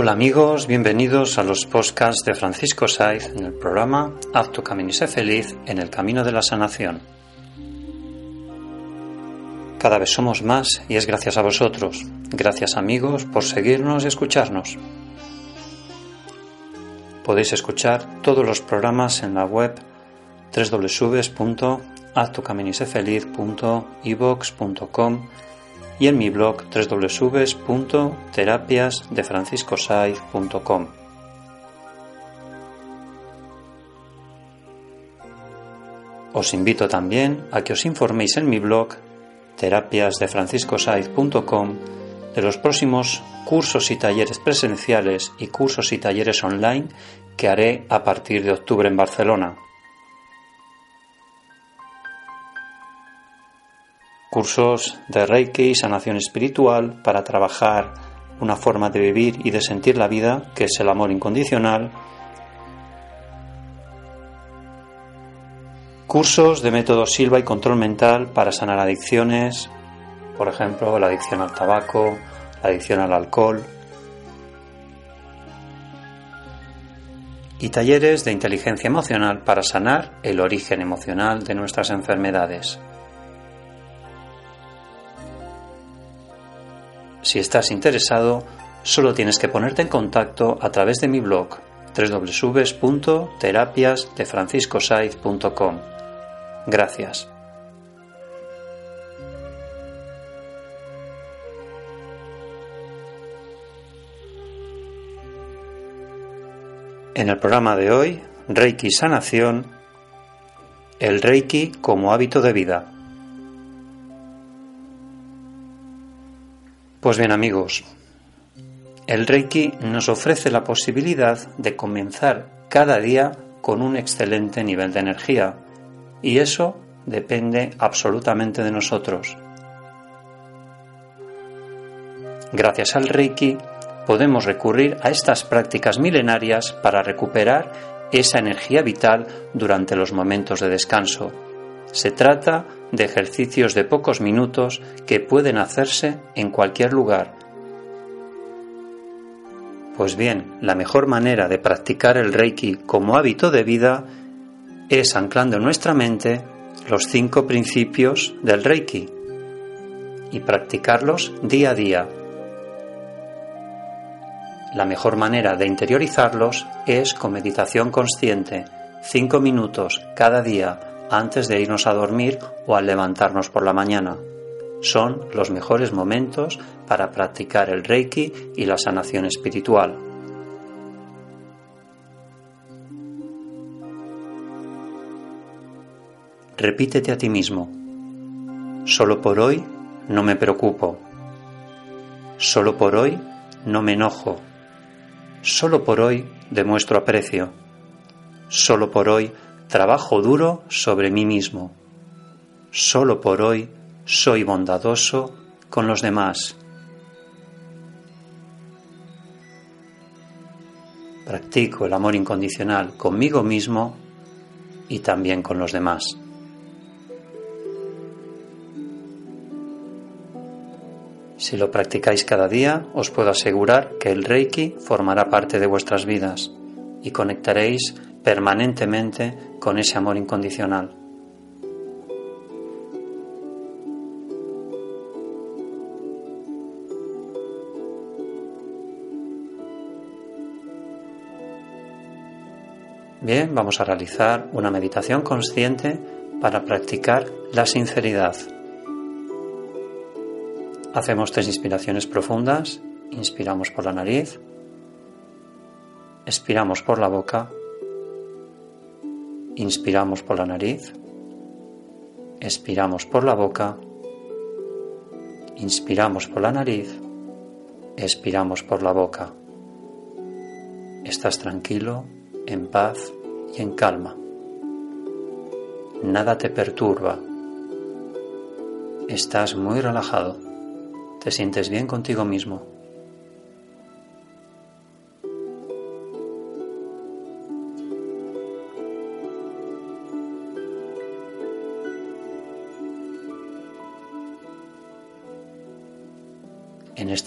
Hola amigos, bienvenidos a los podcasts de Francisco Saiz en el programa Haz tu y sé feliz en el camino de la sanación. Cada vez somos más y es gracias a vosotros. Gracias amigos por seguirnos y escucharnos. Podéis escuchar todos los programas en la web www.haztucaminisefeliz.evox.com y en mi blog www.terapiasdefranciscosaiz.com. Os invito también a que os informéis en mi blog terapiasdefranciscosaiz.com de los próximos cursos y talleres presenciales y cursos y talleres online que haré a partir de octubre en Barcelona. Cursos de Reiki y sanación espiritual para trabajar una forma de vivir y de sentir la vida que es el amor incondicional. Cursos de método Silva y control mental para sanar adicciones, por ejemplo, la adicción al tabaco, la adicción al alcohol. Y talleres de inteligencia emocional para sanar el origen emocional de nuestras enfermedades. Si estás interesado, solo tienes que ponerte en contacto a través de mi blog www.terapiasdefranciscosaiz.com. Gracias. En el programa de hoy, Reiki Sanación, el Reiki como hábito de vida. Pues bien amigos, el Reiki nos ofrece la posibilidad de comenzar cada día con un excelente nivel de energía y eso depende absolutamente de nosotros. Gracias al Reiki podemos recurrir a estas prácticas milenarias para recuperar esa energía vital durante los momentos de descanso. Se trata de ejercicios de pocos minutos que pueden hacerse en cualquier lugar. Pues bien, la mejor manera de practicar el Reiki como hábito de vida es anclando en nuestra mente los cinco principios del Reiki y practicarlos día a día. La mejor manera de interiorizarlos es con meditación consciente, cinco minutos cada día antes de irnos a dormir o al levantarnos por la mañana. Son los mejores momentos para practicar el Reiki y la sanación espiritual. Repítete a ti mismo. Solo por hoy no me preocupo. Solo por hoy no me enojo. Solo por hoy demuestro aprecio. Solo por hoy Trabajo duro sobre mí mismo. Solo por hoy soy bondadoso con los demás. Practico el amor incondicional conmigo mismo y también con los demás. Si lo practicáis cada día, os puedo asegurar que el Reiki formará parte de vuestras vidas y conectaréis permanentemente con ese amor incondicional. Bien, vamos a realizar una meditación consciente para practicar la sinceridad. Hacemos tres inspiraciones profundas. Inspiramos por la nariz, expiramos por la boca Inspiramos por la nariz, expiramos por la boca, inspiramos por la nariz, expiramos por la boca. Estás tranquilo, en paz y en calma. Nada te perturba. Estás muy relajado. Te sientes bien contigo mismo.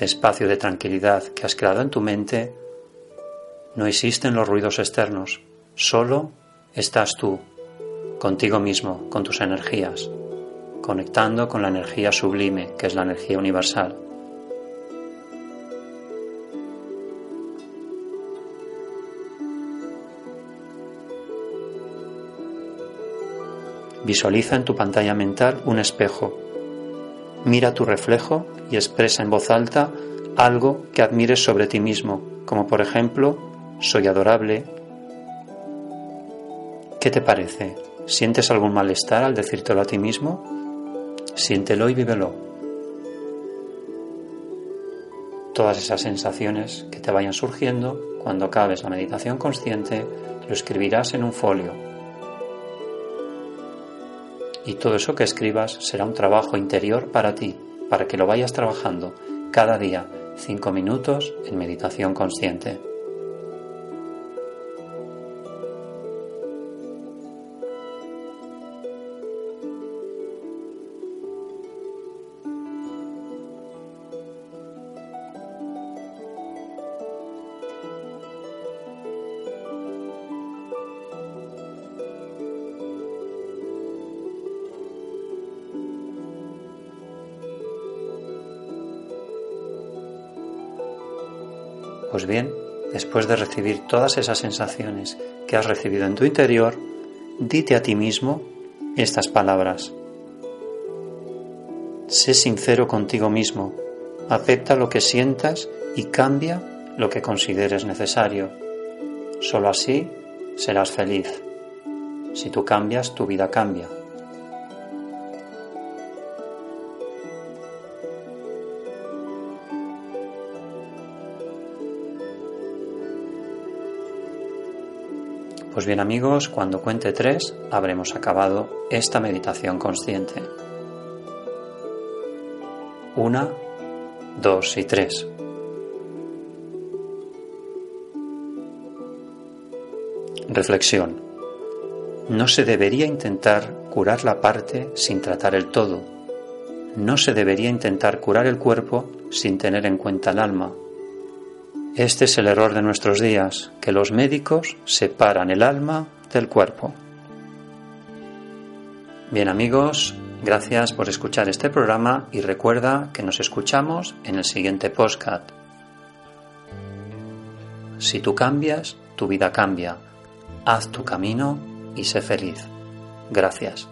Este espacio de tranquilidad que has creado en tu mente, no existen los ruidos externos, solo estás tú, contigo mismo, con tus energías, conectando con la energía sublime, que es la energía universal. Visualiza en tu pantalla mental un espejo. Mira tu reflejo y expresa en voz alta algo que admires sobre ti mismo, como por ejemplo, soy adorable. ¿Qué te parece? ¿Sientes algún malestar al decírtelo a ti mismo? Siéntelo y vívelo. Todas esas sensaciones que te vayan surgiendo, cuando acabes la meditación consciente, lo escribirás en un folio y todo eso que escribas será un trabajo interior para ti, para que lo vayas trabajando cada día, cinco minutos en meditación consciente. Pues bien, después de recibir todas esas sensaciones que has recibido en tu interior, dite a ti mismo estas palabras. Sé sincero contigo mismo, acepta lo que sientas y cambia lo que consideres necesario. Solo así serás feliz. Si tú cambias, tu vida cambia. Pues bien amigos, cuando cuente tres, habremos acabado esta meditación consciente. Una, dos y tres. Reflexión. No se debería intentar curar la parte sin tratar el todo. No se debería intentar curar el cuerpo sin tener en cuenta el alma. Este es el error de nuestros días, que los médicos separan el alma del cuerpo. Bien amigos, gracias por escuchar este programa y recuerda que nos escuchamos en el siguiente postcat. Si tú cambias, tu vida cambia. Haz tu camino y sé feliz. Gracias.